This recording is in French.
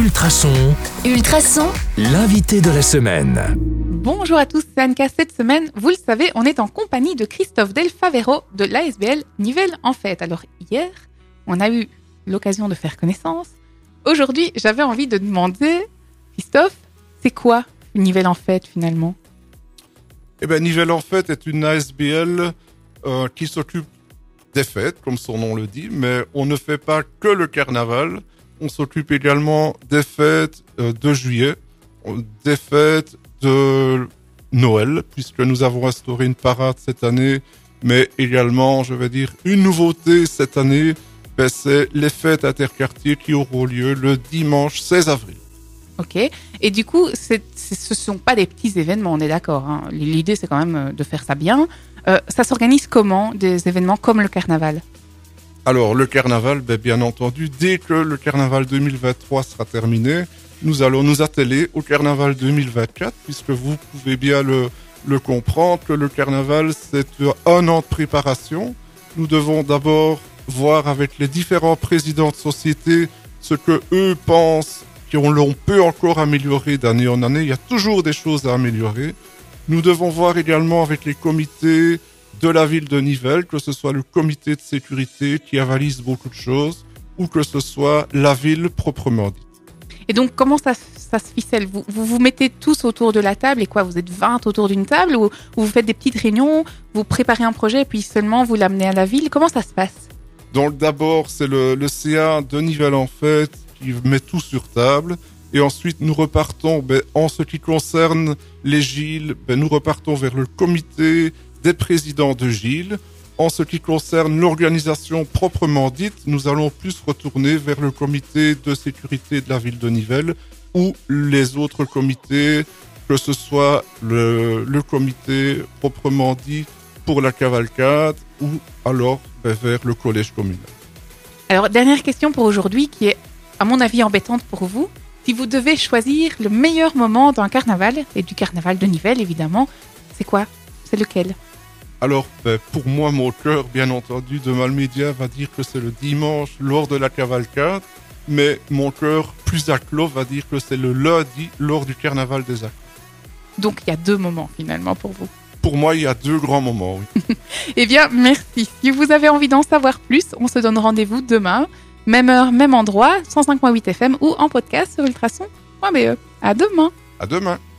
Ultrason, Ultrason, l'invité de la semaine. Bonjour à tous, c'est Anka. Cette semaine, vous le savez, on est en compagnie de Christophe Del Favero de l'ASBL Nivelles en fait. Alors hier, on a eu l'occasion de faire connaissance. Aujourd'hui, j'avais envie de demander, Christophe, c'est quoi une Nivelles en fait finalement? Eh bien, Nivelles en fait est une ASBL euh, qui s'occupe des fêtes, comme son nom le dit, mais on ne fait pas que le carnaval. On s'occupe également des fêtes euh, de juillet, des fêtes de Noël, puisque nous avons instauré une parade cette année, mais également, je vais dire, une nouveauté cette année, ben, c'est les fêtes interquartiers qui auront lieu le dimanche 16 avril. Ok. Et du coup, ce sont pas des petits événements, on est d'accord. hein. L'idée, c'est quand même euh, de faire ça bien. Euh, ça s'organise comment, des événements comme le carnaval? Alors, le carnaval, ben, bien entendu, dès que le carnaval 2023 sera terminé, nous allons nous atteler au carnaval 2024, puisque vous pouvez bien le, comprendre, que le carnaval, c'est un an de préparation. Nous devons d'abord voir avec les différents présidents de société ce que eux pensent qu'on peut encore améliorer d'année en année. Il y a toujours des choses à améliorer. Nous devons voir également avec les comités de la ville de Nivelles, que ce soit le comité de sécurité qui avalise beaucoup de choses, ou que ce soit la ville proprement dite. Et donc, comment ça, ça se ficelle? Vous, vous vous mettez tous autour de la table et quoi Vous êtes 20 autour d'une table ou, ou vous faites des petites réunions, vous préparez un projet et puis seulement vous l'amenez à la ville? Comment ça se passe? Donc d'abord, c'est le, le CA de Nivelles en fait qui met tout sur table. Et ensuite, nous repartons, ben, en ce qui concerne les Gilles, ben, nous repartons vers le comité des présidents de Gilles. En ce qui concerne l'organisation proprement dite, nous allons plus retourner vers le comité de sécurité de la ville de Nivelles ou les autres comités, que ce soit le, comité proprement dit pour la cavalcade ou alors ben, vers le collège communal. Alors, dernière question pour aujourd'hui qui est, à mon avis, embêtante pour vous. Si vous devez choisir le meilleur moment d'un carnaval, et du carnaval de Nivelles évidemment, c'est quoi? C'est lequel? Alors, ben, pour moi, mon cœur, bien entendu, de Malmédia va dire que c'est le dimanche lors de la cavalcade, mais mon cœur plus à clos va dire que c'est le lundi lors du carnaval des Actes. Donc, il y a deux moments finalement pour vous. Pour moi, il y a deux grands moments, oui. Eh bien, merci. Si vous avez envie d'en savoir plus, on se donne rendez-vous demain, même heure, même endroit, 105.8 FM ou en podcast sur ultrason.be. À demain. À demain.